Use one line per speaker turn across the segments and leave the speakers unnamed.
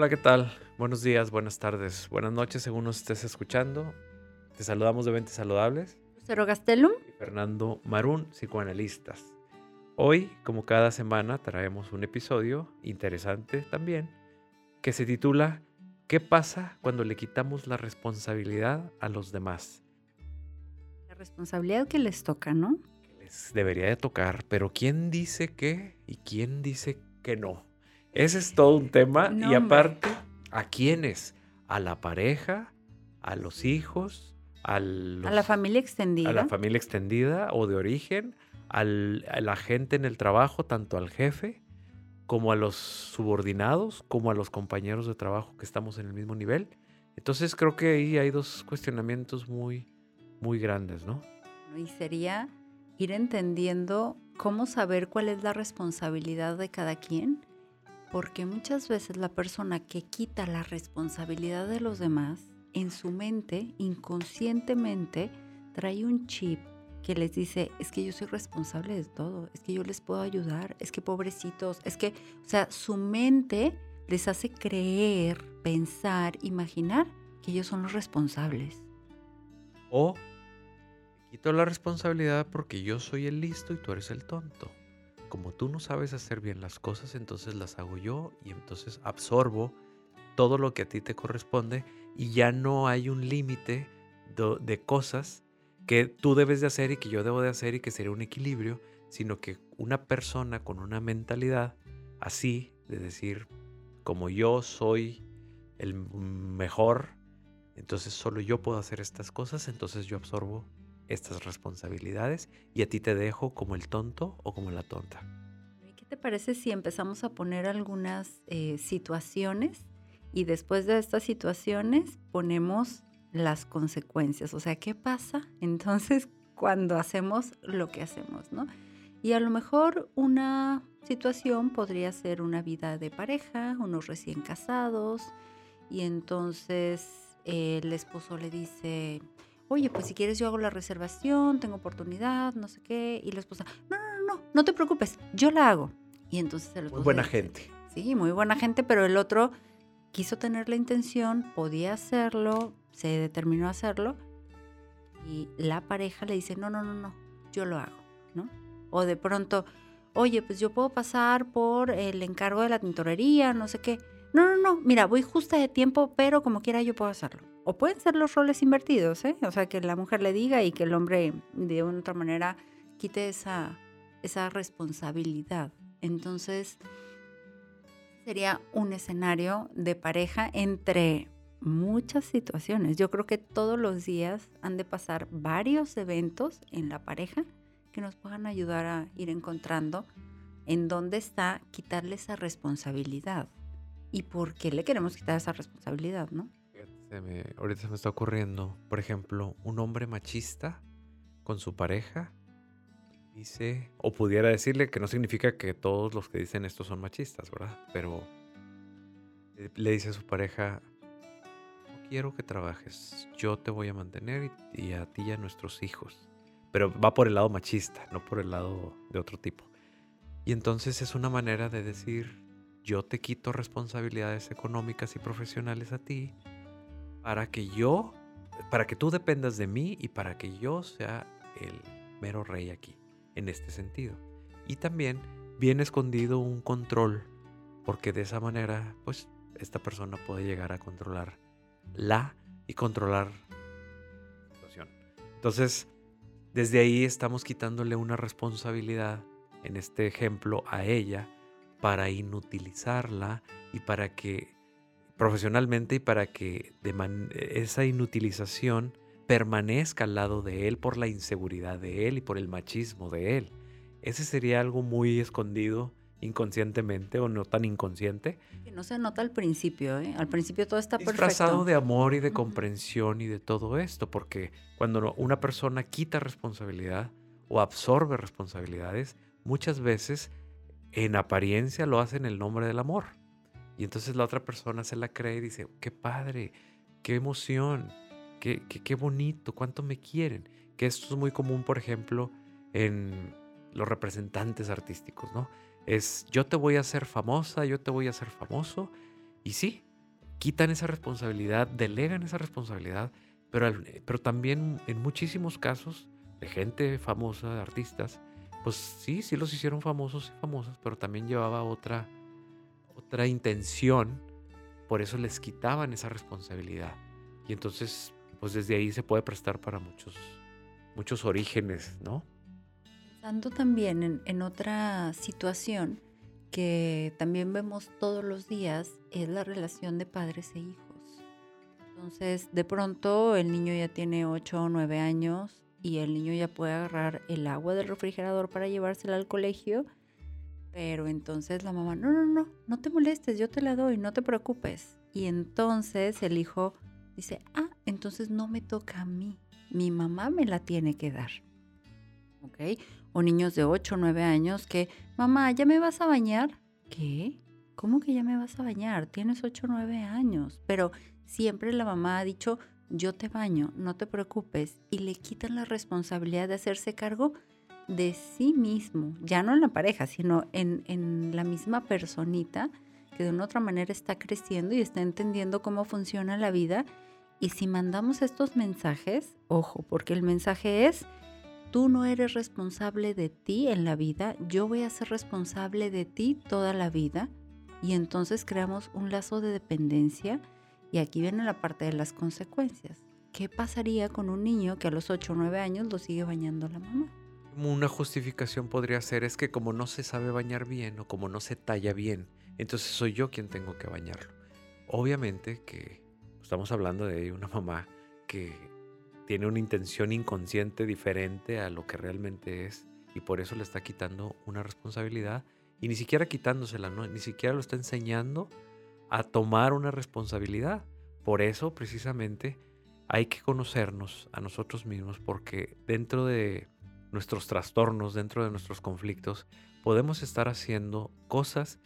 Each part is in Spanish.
Hola, ¿qué tal? Buenos días, buenas tardes, buenas noches según nos estés escuchando. Te saludamos de Ventes Saludables.
Lucero Gastelum.
Y Fernando Marún, psicoanalistas. Hoy, como cada semana, traemos un episodio interesante también que se titula ¿Qué pasa cuando le quitamos la responsabilidad a los demás?
La responsabilidad que les toca, ¿no?
Que les debería de tocar, pero ¿quién dice que y quién dice que no? Ese es todo un tema
No,
y aparte, ¿a quiénes? ¿A la pareja? ¿A los hijos? ¿A, los-
A la familia extendida.
a la familia extendida o de origen? al- a la gente en el trabajo, tanto al jefe como a los subordinados, como a los compañeros de trabajo que estamos en el mismo nivel. Entonces creo que ahí hay dos cuestionamientos muy, muy grandes, ¿no?
Y sería ir entendiendo cómo saber cuál es la responsabilidad de cada quien, porque muchas veces la persona que quita la responsabilidad de los demás, en su mente, inconscientemente, trae un chip que les dice, es que yo soy responsable de todo, es que yo les puedo ayudar, es que pobrecitos, es que, o sea, su mente les hace creer, pensar, imaginar que ellos son los responsables.
O quito la responsabilidad porque yo soy el listo y tú eres el tonto. Como tú no sabes hacer bien las cosas, entonces las hago yo y entonces absorbo todo lo que a ti te corresponde y ya no hay un límite do- de cosas que tú debes de hacer y que yo debo de hacer y que sería un equilibrio, sino que una persona con una mentalidad así, de decir, como yo soy el mejor, entonces solo yo puedo hacer estas cosas, entonces yo absorbo estas responsabilidades y a ti te dejo como el tonto o como la tonta.
¿Y ¿Qué te parece si empezamos a poner algunas eh, situaciones y después de estas situaciones ponemos las consecuencias? O sea, ¿qué pasa entonces cuando hacemos lo que hacemos, no? Y a lo mejor una situación podría ser una vida de pareja, unos recién casados, y entonces el esposo le dice, oye, pues si quieres yo hago la reservación, tengo oportunidad, no sé qué, y la esposa, no, no, no, no, no te preocupes, yo la hago. Y entonces el
Muy buena gente.
Sí, muy buena gente, pero el otro quiso tener la intención, podía hacerlo, se determinó a hacerlo, y la pareja le dice, no, no, no, no, yo lo hago, ¿no? O de pronto, oye, pues yo puedo pasar por el encargo de la tintorería, no sé qué. No, no, no, mira, voy justa de tiempo, pero como quiera yo puedo hacerlo. O pueden ser los roles invertidos, ¿eh? O sea, que la mujer le diga y que el hombre de una otra manera quite esa, esa responsabilidad. Entonces, sería un escenario de pareja entre muchas situaciones. Yo creo que todos los días han de pasar varios eventos en la pareja que nos puedan ayudar a ir encontrando en dónde está quitarle esa responsabilidad y por qué le queremos quitar esa responsabilidad, ¿no?
Se me- ahorita se me está ocurriendo, por ejemplo, un hombre machista con su pareja dice, o pudiera decirle que no significa que todos los que dicen esto son machistas, ¿verdad? Pero eh, le dice a su pareja, no quiero que trabajes, yo te voy a mantener y, y a ti y a nuestros hijos. Pero va por el lado machista, no por el lado de otro tipo. Y entonces es una manera de decir, yo te quito responsabilidades económicas y profesionales a ti para que yo, para que tú dependas de mí y para que yo sea el mero rey aquí, en este sentido. Y también viene escondido un control, porque de esa manera, pues, esta persona puede llegar a controlar la y controlar la situación. Entonces, desde ahí estamos quitándole una responsabilidad, en este ejemplo, a ella, para inutilizarla y para que profesionalmente y para que de man- esa inutilización permanezca al lado de él por la inseguridad de él y por el machismo de él. Ese sería algo muy escondido inconscientemente o no tan inconsciente,
Que no se nota al principio, ¿eh? Al principio todo está
disfrazado
perfecto.
de amor y de comprensión y de todo esto, porque cuando una persona quita responsabilidad o absorbe responsabilidades, muchas veces en apariencia lo hace en el nombre del amor. Y entonces la otra persona se la cree y dice, qué padre, qué emoción, qué, qué, qué bonito, cuánto me quieren. Que esto es muy común, por ejemplo, en los representantes artísticos, ¿no? Es yo te voy a hacer famosa, yo te voy a hacer famoso. Y sí, quitan esa responsabilidad, delegan esa responsabilidad, pero, pero también en muchísimos casos de gente famosa, de artistas, pues sí, sí los hicieron famosos y famosas, pero también llevaba otra, otra intención, por eso les quitaban esa responsabilidad. Y entonces, pues desde ahí se puede prestar para muchos, muchos orígenes, ¿no?
Pensando también en, en otra situación que también vemos todos los días, es la relación de padres e hijos. Entonces, de pronto el niño ya tiene 8 o 9 años y el niño ya puede agarrar el agua del refrigerador para llevársela al colegio, pero entonces la mamá, no, no, no, no te molestes, yo te la doy, no te preocupes. Y entonces el hijo dice, ah, entonces no me toca a mí, mi mamá me la tiene que dar. ¿Ok? O niños de 8 o 9 años que, mamá, ¿ya me vas a bañar? ¿Qué? ¿Cómo que ya me vas a bañar? Tienes 8 o 9 años. Pero siempre la mamá ha dicho, yo te baño, no te preocupes. Y le quitan la responsabilidad de hacerse cargo de sí mismo, ya no en la pareja, sino en, en la misma personita que de una otra manera está creciendo y está entendiendo cómo funciona la vida. Y si mandamos estos mensajes, ojo, porque el mensaje es, tú no eres responsable de ti en la vida, yo voy a ser responsable de ti toda la vida. Y entonces creamos un lazo de dependencia y aquí viene la parte de las consecuencias. ¿Qué pasaría con un niño que a los 8 o 9 años lo sigue bañando la mamá?
Una justificación podría ser es que como no se sabe bañar bien o como no se talla bien, entonces soy yo quien tengo que bañarlo. Obviamente que estamos hablando de una mamá que tiene una intención inconsciente diferente a lo que realmente es y por eso le está quitando una responsabilidad y ni siquiera quitándosela, ni siquiera lo está enseñando a tomar una responsabilidad. Por eso, precisamente, hay que conocernos a nosotros mismos porque dentro de nuestros trastornos, dentro de nuestros conflictos, podemos estar haciendo cosas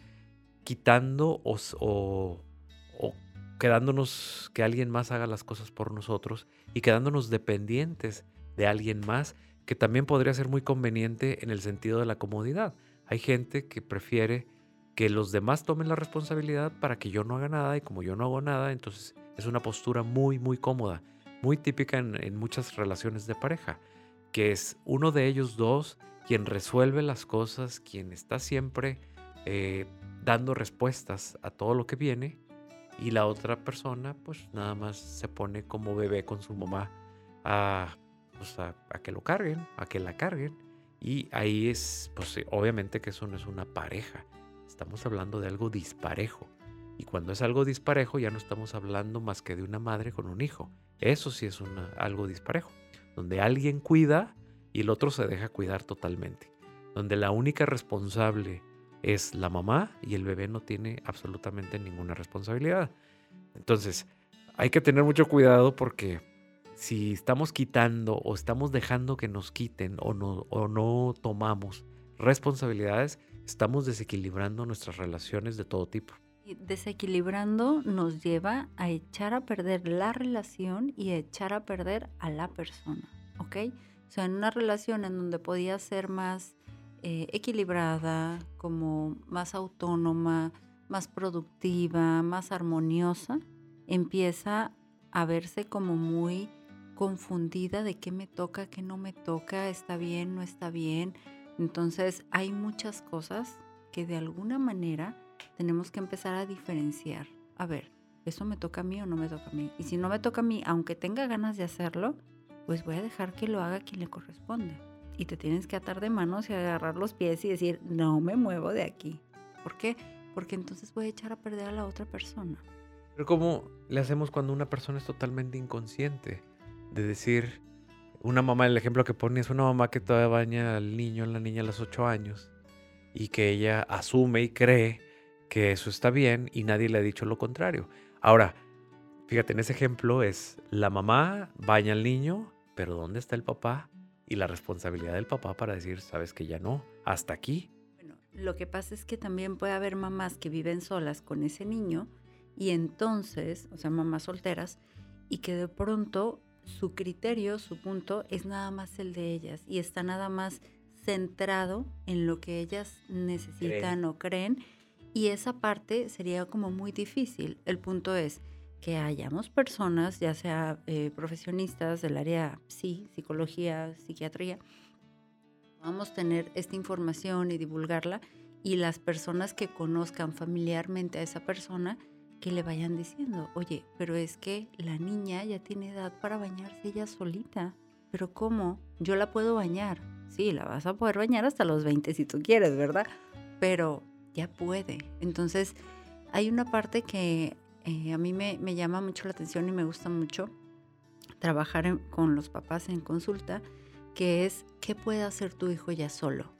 quitando o, o, quedándonos que alguien más haga las cosas por nosotros y quedándonos dependientes de alguien más que también podría ser muy conveniente en el sentido de la comodidad. Hay gente que prefiere que los demás tomen la responsabilidad para que yo no haga nada y como yo no hago nada, entonces es una postura muy, muy cómoda, muy típica en, muchas relaciones de pareja, que es uno de ellos dos quien resuelve las cosas, quien está siempre eh, dando respuestas a todo lo que viene y la otra persona pues nada más se pone como bebé con su mamá a, pues, a, a que lo carguen, a que la carguen. Y ahí es, pues obviamente que eso no es una pareja, Estamos hablando de algo disparejo. Y cuando es algo disparejo ya no estamos hablando más que de una madre con un hijo. Eso sí es algo disparejo. Donde alguien cuida y el otro se deja cuidar totalmente. Donde la única responsable es la mamá y el bebé no tiene absolutamente ninguna responsabilidad. Entonces, hay que tener mucho cuidado porque si estamos quitando o estamos dejando que nos quiten o no, o no tomamos responsabilidades, estamos desequilibrando nuestras relaciones de todo tipo.
Desequilibrando nos lleva a echar a perder la relación y a echar a perder a la persona, ¿ok? O sea, en una relación en donde podía ser más eh, equilibrada, como más autónoma, más productiva, más armoniosa, empieza a verse como muy confundida de qué me toca, qué no me toca, está bien, no está bien, entonces hay muchas cosas que de alguna manera tenemos que empezar a diferenciar. A ver, ¿eso me toca a mí o no me toca a mí? Y si no me toca a mí, aunque tenga ganas de hacerlo, pues voy a dejar que lo haga quien le corresponde. Y te tienes que atar de manos y agarrar los pies y decir, no me muevo de aquí. ¿Por qué? Porque entonces voy a echar a perder a la otra persona.
Pero ¿cómo le hacemos cuando una persona es totalmente inconsciente? De decir, una mamá, el ejemplo que pone es una mamá que todavía baña al niño, a la niña a los 8 años y que ella asume y cree que eso está bien y nadie le ha dicho lo contrario. Ahora, fíjate, en ese ejemplo es la mamá baña al niño, pero ¿dónde está el papá? Y la responsabilidad del papá para decir, sabes que ya no, hasta aquí.
Bueno, lo que pasa es que también puede haber mamás que viven solas con ese niño y entonces, o sea, mamás solteras, y que de pronto su criterio, su punto es nada más el de ellas y está nada más centrado en lo que ellas necesitan o creen Y esa parte sería como muy difícil. El punto es que hayamos personas, ya sea eh, profesionistas del área sí, psicología, psiquiatría, vamos a tener esta información y divulgarla y las personas que conozcan familiarmente a esa persona que le vayan diciendo, oye, pero es que la niña ya tiene edad para bañarse ella solita. Pero ¿cómo? Yo la puedo bañar. Sí, la vas a poder bañar hasta los 20 si tú quieres, ¿verdad? Pero ya puede. Entonces, hay una parte que eh, a mí me, llama mucho la atención y me gusta mucho trabajar con los papás en consulta, que es, ¿qué puede hacer tu hijo ya solo?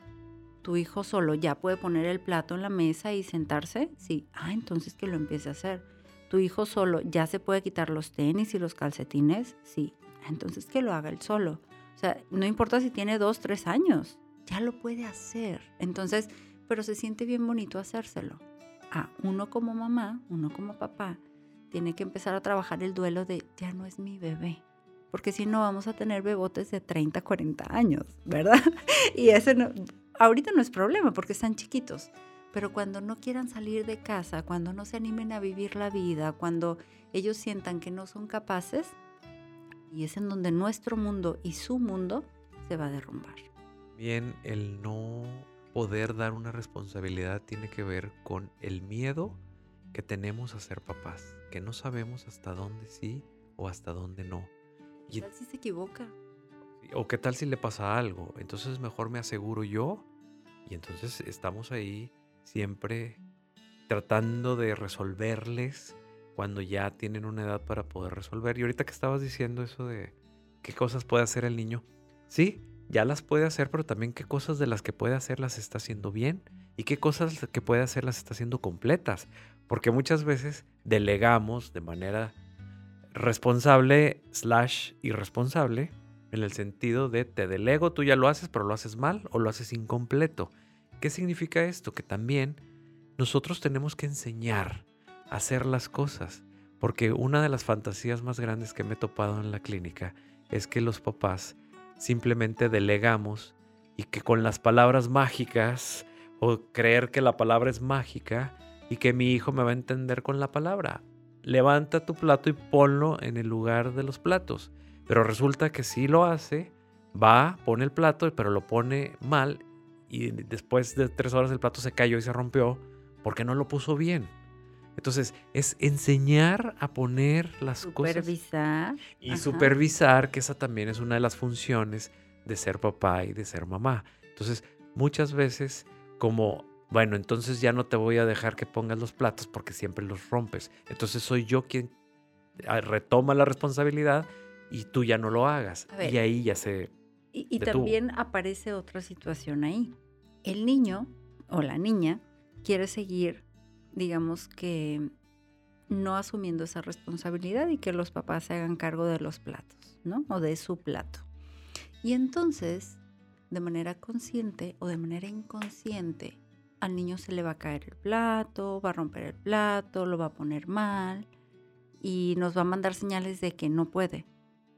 ¿Tu hijo solo ya puede poner el plato en la mesa y sentarse? Sí. Ah, entonces que lo empiece a hacer. ¿Tu hijo solo ya se puede quitar los tenis y los calcetines? Sí. Entonces que lo haga él solo. O sea, no importa si tiene dos, tres años, ya lo puede hacer. Entonces, pero se siente bien bonito hacérselo. Ah, uno como mamá, uno como papá, tiene que empezar a trabajar el duelo de ya no es mi bebé. Porque si no, vamos a tener bebotes de 30, 40 años, ¿verdad? Y ese no, ahorita no es problema porque están chiquitos. Pero cuando no quieran salir de casa, cuando no se animen a vivir la vida, cuando ellos sientan que no son capaces, y es en donde nuestro mundo y su mundo se va a derrumbar.
Bien, el no poder dar una responsabilidad tiene que ver con el miedo que tenemos a ser papás, que no sabemos hasta dónde sí o hasta dónde no.
¿Qué tal si se equivoca?
O qué tal si le pasa algo. Entonces mejor me aseguro yo y entonces estamos ahí siempre tratando de resolverles cuando ya tienen una edad para poder resolver. Y ahorita que estabas diciendo eso de qué cosas puede hacer el niño, sí, ya las puede hacer, pero también qué cosas de las que puede hacer las está haciendo bien y qué cosas que puede hacer las está haciendo completas. Porque muchas veces delegamos de manera responsable slash irresponsable en el sentido de te delego, tú ya lo haces, pero lo haces mal o lo haces incompleto. ¿Qué significa esto? Que también nosotros tenemos que enseñar hacer las cosas. Porque una de las fantasías más grandes que me he topado en la clínica es que los papás simplemente delegamos y que con las palabras mágicas o creer que la palabra es mágica y que mi hijo me va a entender con la palabra. Levanta tu plato y ponlo en el lugar de los platos. Pero resulta que si lo hace, va, pone el plato, pero lo pone mal y después de tres horas el plato se cayó y se rompió porque no lo puso bien. Entonces, es enseñar a poner las
cosas. Supervisar.
Y supervisar, que esa también es una de las funciones de ser papá y de ser mamá. Entonces, muchas veces, como, bueno, entonces ya no te voy a dejar que pongas los platos porque siempre los rompes. Entonces, soy yo quien ah, retoma la responsabilidad y tú ya no lo hagas. y ahí ya se.
Y, y también aparece otra situación ahí. El niño o la niña quiere seguir digamos que no asumiendo esa responsabilidad y que los papás se hagan cargo de los platos, ¿no? O de su plato. Y entonces, de manera consciente o de manera inconsciente, al niño se le va a caer el plato, va a romper el plato, lo va a poner mal y nos va a mandar señales de que no puede.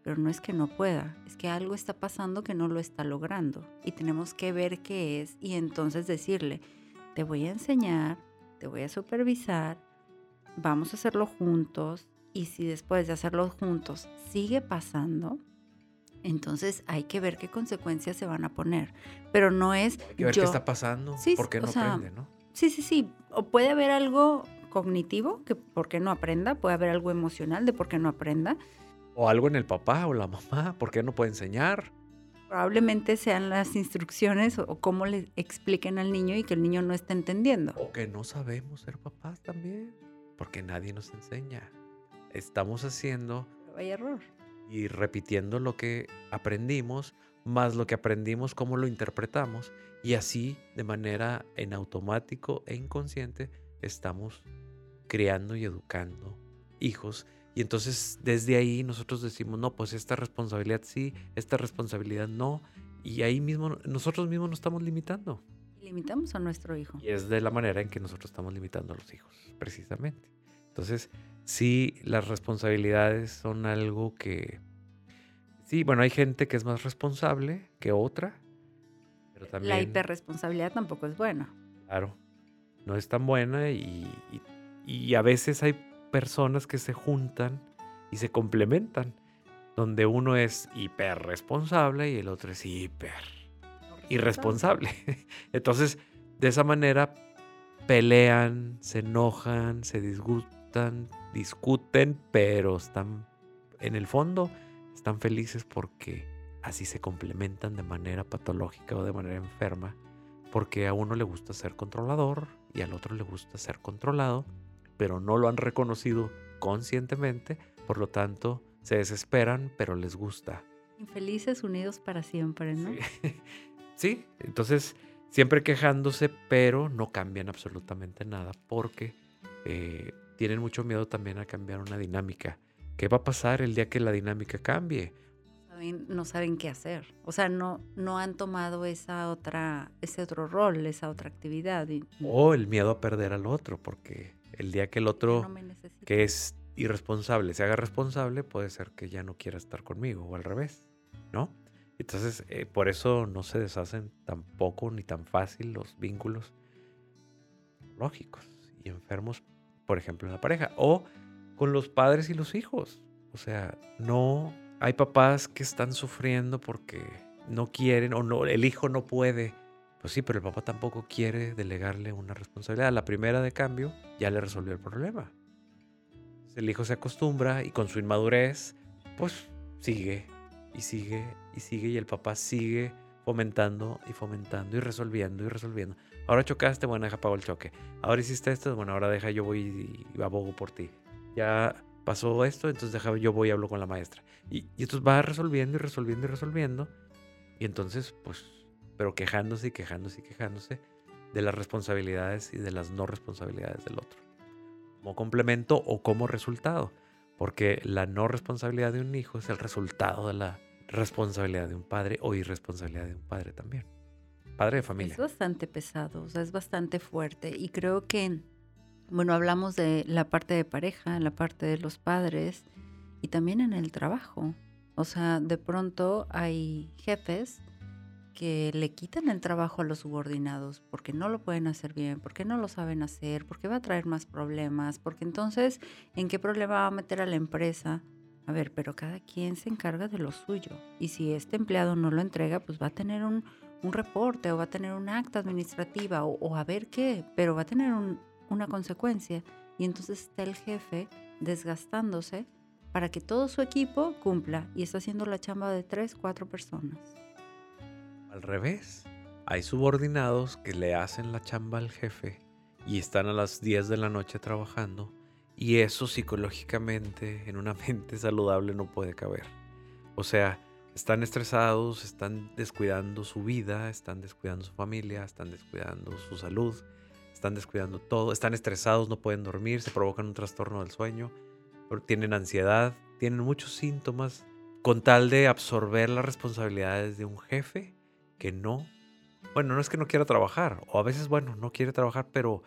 Pero no es que no pueda, es que algo está pasando que no lo está logrando y tenemos que ver qué es y entonces decirle, te voy a enseñar te voy a supervisar, vamos a hacerlo juntos y si después de hacerlo juntos sigue pasando, entonces hay que ver qué consecuencias se van a poner. Pero no es...
Hay que ver qué está pasando, sí, por qué no aprende, ¿no?
Sí, sí, sí. O puede haber algo cognitivo, que por qué no aprenda, puede haber algo emocional de por qué no aprenda.
O algo en el papá o la mamá, ¿por qué no puede enseñar?
Probablemente sean las instrucciones o, cómo le expliquen al niño y que el niño no está entendiendo.
O que no sabemos ser papás también, porque nadie nos enseña. Estamos haciendo...
hay error.
Y repitiendo lo que aprendimos, más lo que aprendimos, cómo lo interpretamos. Y así, de manera en automático e inconsciente, estamos criando y educando hijos y entonces desde ahí nosotros decimos, no, pues esta responsabilidad sí, esta responsabilidad no. Y ahí mismo nosotros mismos nos estamos limitando.
Limitamos a nuestro hijo.
Y es de la manera en que nosotros estamos limitando a los hijos, precisamente. Entonces, sí, las responsabilidades son algo que... Sí, bueno, hay gente que es más responsable que otra, pero también...
La hiperresponsabilidad tampoco es buena.
Claro. no es tan buena y, y, y a veces hay personas que se juntan y se complementan, donde uno es hiper responsable y el otro es hiper irresponsable. Entonces, de esa manera pelean, se enojan, se disgustan, discuten, pero están en el fondo están felices porque así se complementan de manera patológica o de manera enferma, porque a uno le gusta ser controlador y al otro le gusta ser controlado, pero no lo han reconocido conscientemente, por lo tanto se desesperan, pero les gusta.
Infelices unidos para siempre, ¿no?
Sí, entonces siempre quejándose, pero no cambian absolutamente nada porque eh, tienen mucho miedo también a cambiar una dinámica. ¿Qué va a pasar el día que la dinámica cambie?
no saben qué hacer. O sea, no, no han tomado esa otra, ese otro rol, esa otra actividad.
O el miedo a perder al otro, porque el día que el otro, que es irresponsable, se haga responsable, puede ser que ya no quiera estar conmigo, o al revés, ¿no? Entonces, eh, por eso no se deshacen tan poco ni tan fácil los vínculos lógicos y enfermos, por ejemplo, en la pareja, o con los padres y los hijos. O sea, no hay papás que están sufriendo porque no quieren o no, el hijo no puede. Pues sí, pero el papá tampoco quiere delegarle una responsabilidad. La primera de cambio ya le resolvió el problema. El hijo se acostumbra y con su inmadurez, pues sigue y sigue y sigue y el papá sigue fomentando y fomentando y resolviendo y resolviendo. Ahora chocaste, bueno, deja pago el choque. Ahora hiciste esto, bueno, ahora deja yo voy y abogo por ti. Ya pasó esto, entonces deja yo voy y hablo con la maestra. Y, y entonces va resolviendo y resolviendo y resolviendo. Y entonces, pues, pero quejándose y quejándose y quejándose de las responsabilidades y de las no responsabilidades del otro. Como complemento o como resultado. Porque la no responsabilidad de un hijo es el resultado de la responsabilidad de un padre o irresponsabilidad de un padre también. Padre de familia.
Es bastante pesado, o sea, es bastante fuerte. Y creo que, bueno, hablamos de la parte de pareja, la parte de los padres y también en el trabajo. O sea, de pronto hay jefes que le quitan el trabajo a los subordinados porque no lo pueden hacer bien, porque no lo saben hacer, porque va a traer más problemas, porque entonces, ¿en qué problema va a meter a la empresa? A ver, pero cada quien se encarga de lo suyo. Y si este empleado no lo entrega, pues va a tener un, reporte o va a tener un acta administrativa o, a ver qué, pero va a tener una consecuencia. Y entonces está el jefe desgastándose para que todo su equipo cumpla y está haciendo la chamba de tres, cuatro personas.
Al revés, hay subordinados que le hacen la chamba al jefe y están a las 10 de la noche trabajando y eso psicológicamente en una mente saludable no puede caber. O sea, están estresados, están descuidando su vida, están descuidando su familia, están descuidando su salud, están descuidando todo, están estresados, no pueden dormir, se provocan un trastorno del sueño, tienen ansiedad, tienen muchos síntomas con tal de absorber las responsabilidades de un jefe que no, bueno, no es que no quiera trabajar, o a veces, bueno, no quiere trabajar, pero,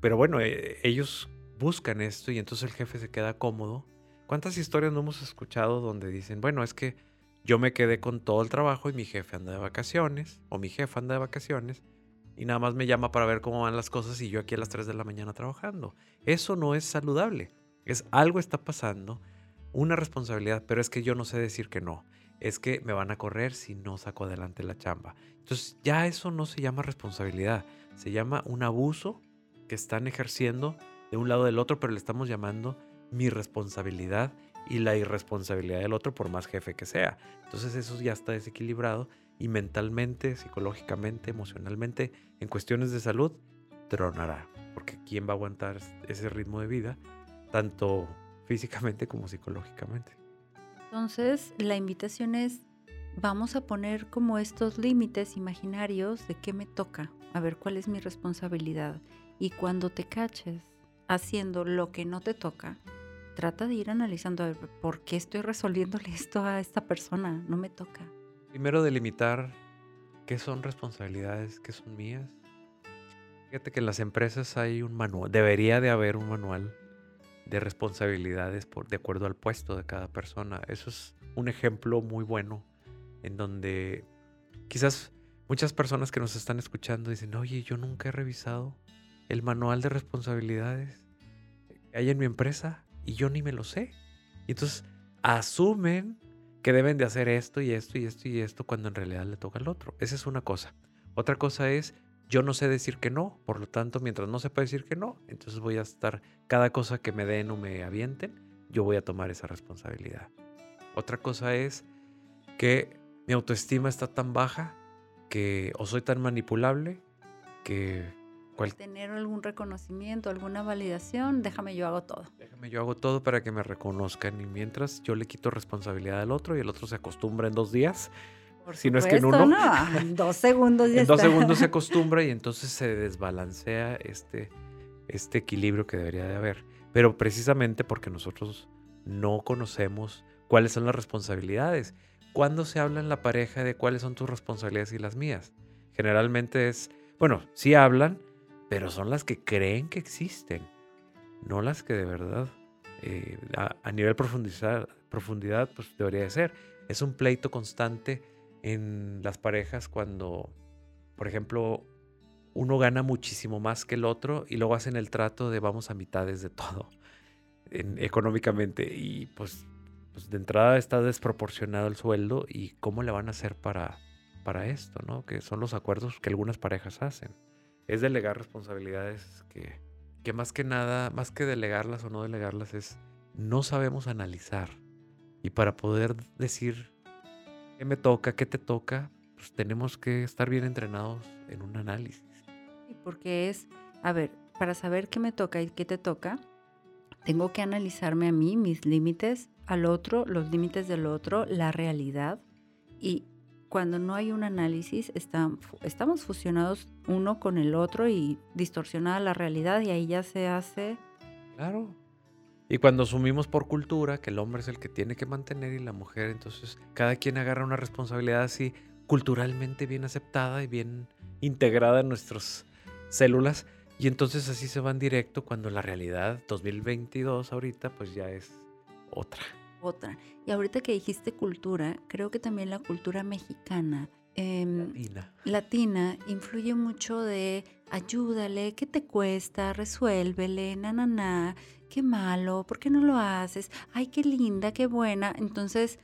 pero bueno, eh, ellos buscan esto y entonces el jefe se queda cómodo. ¿Cuántas historias no hemos escuchado donde dicen, bueno, es que yo me quedé con todo el trabajo y mi jefe anda de vacaciones o mi jefa anda de vacaciones y nada más me llama para ver cómo van las cosas y yo aquí a las 3 de la mañana trabajando? Eso no es saludable. Es algo está pasando, una responsabilidad, pero es que yo no sé decir que no. Es que me van a correr si no saco adelante la chamba. Entonces ya eso no se llama responsabilidad, se llama un abuso que están ejerciendo de un lado del otro, pero le estamos llamando mi responsabilidad y la irresponsabilidad del otro por más jefe que sea. Entonces eso ya está desequilibrado y mentalmente, psicológicamente, emocionalmente, en cuestiones de salud, tronará. Porque ¿quién va a aguantar ese ritmo de vida? Tanto físicamente como psicológicamente.
Entonces, la invitación es, vamos a poner como estos límites imaginarios de qué me toca, a ver cuál es mi responsabilidad. Y cuando te caches haciendo lo que no te toca, trata de ir analizando por qué estoy resolviéndole esto a esta persona, no me toca.
Primero delimitar qué son responsabilidades, qué son mías. Fíjate que en las empresas hay un manual, debería de haber un manual de responsabilidades por, de acuerdo al puesto de cada persona. Eso es un ejemplo muy bueno en donde quizás muchas personas que nos están escuchando dicen, oye, yo nunca he revisado el manual de responsabilidades que hay en mi empresa y yo ni me lo sé. Y entonces asumen que deben de hacer esto y esto y esto y esto cuando en realidad le toca al otro. Esa es una cosa. Otra cosa es, yo no sé decir que no, por lo tanto, mientras no sepa decir que no, entonces voy a estar, cada cosa que me den o me avienten, yo voy a tomar esa responsabilidad. Otra cosa es que mi autoestima está tan baja que o soy tan manipulable que
tener algún reconocimiento, alguna validación, déjame yo hago todo.
Déjame yo hago todo para que me reconozcan y mientras yo le quito responsabilidad al otro y el otro se acostumbra en dos días. Si no es que en uno.
No, en dos segundos ya
En dos segundos se acostumbra y entonces se desbalancea este, este equilibrio que debería de haber. Pero precisamente porque nosotros no conocemos cuáles son las responsabilidades. ¿Cuándo se habla en la pareja de cuáles son tus responsabilidades y las mías? Generalmente es, bueno, sí hablan, pero son las que creen que existen, no las que de verdad eh, a, nivel profundidad, profundidad pues debería de ser. Es un pleito constante en las parejas cuando, por ejemplo, uno gana muchísimo más que el otro y luego hacen el trato de vamos a mitades de todo económicamente y pues, pues, de entrada está desproporcionado el sueldo y cómo le van a hacer para, para esto, ¿no? Que son los acuerdos que algunas parejas hacen es delegar responsabilidades que, que más que nada, más que delegarlas o no delegarlas, es no sabemos analizar. Y para poder decir qué me toca, qué te toca, pues tenemos que estar bien entrenados en un análisis.
Porque es, a ver, para saber qué me toca y qué te toca, tengo que analizarme a mí, mis límites, al otro, los límites del otro, la realidad y cuando no hay un análisis, estamos fusionados uno con el otro y distorsionada la realidad y ahí ya se hace...
Claro. Y cuando asumimos por cultura que el hombre es el que tiene que mantener y la mujer, entonces cada quien agarra una responsabilidad así culturalmente bien aceptada y bien integrada en nuestras células. Y entonces así se van directo cuando la realidad 2022 ahorita pues ya es otra
otra. Y ahorita que dijiste cultura, creo que también la cultura mexicana, em, latina. influye mucho de ayúdale, ¿qué te cuesta? Resuélvele, na, na, na, qué malo, ¿por qué no lo haces? Ay, qué linda, qué buena. Entonces,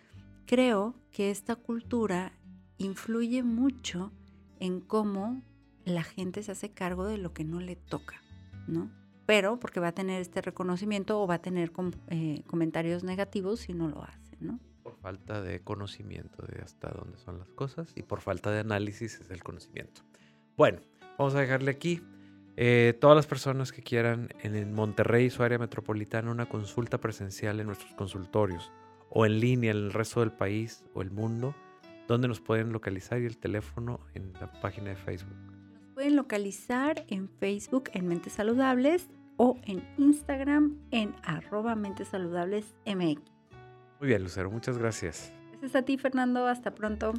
creo que esta cultura influye mucho en cómo la gente se hace cargo de lo que no le toca, ¿no? pero porque va a tener este reconocimiento o va a tener eh, comentarios negativos si no lo hace, ¿no?
Por falta de conocimiento de hasta dónde son las cosas y por falta de análisis es el conocimiento. Bueno, vamos a dejarle aquí. Eh, todas las personas que quieran en Monterrey y su área metropolitana una consulta presencial en nuestros consultorios o en línea en el resto del país o el mundo, ¿dónde nos pueden localizar y el teléfono en la página de Facebook?
Nos pueden localizar en Facebook en Mentes Saludables o en Instagram en arroba mentes saludables MX.
Muy bien, Lucero, muchas gracias.
Gracias a ti, Fernando. Hasta pronto.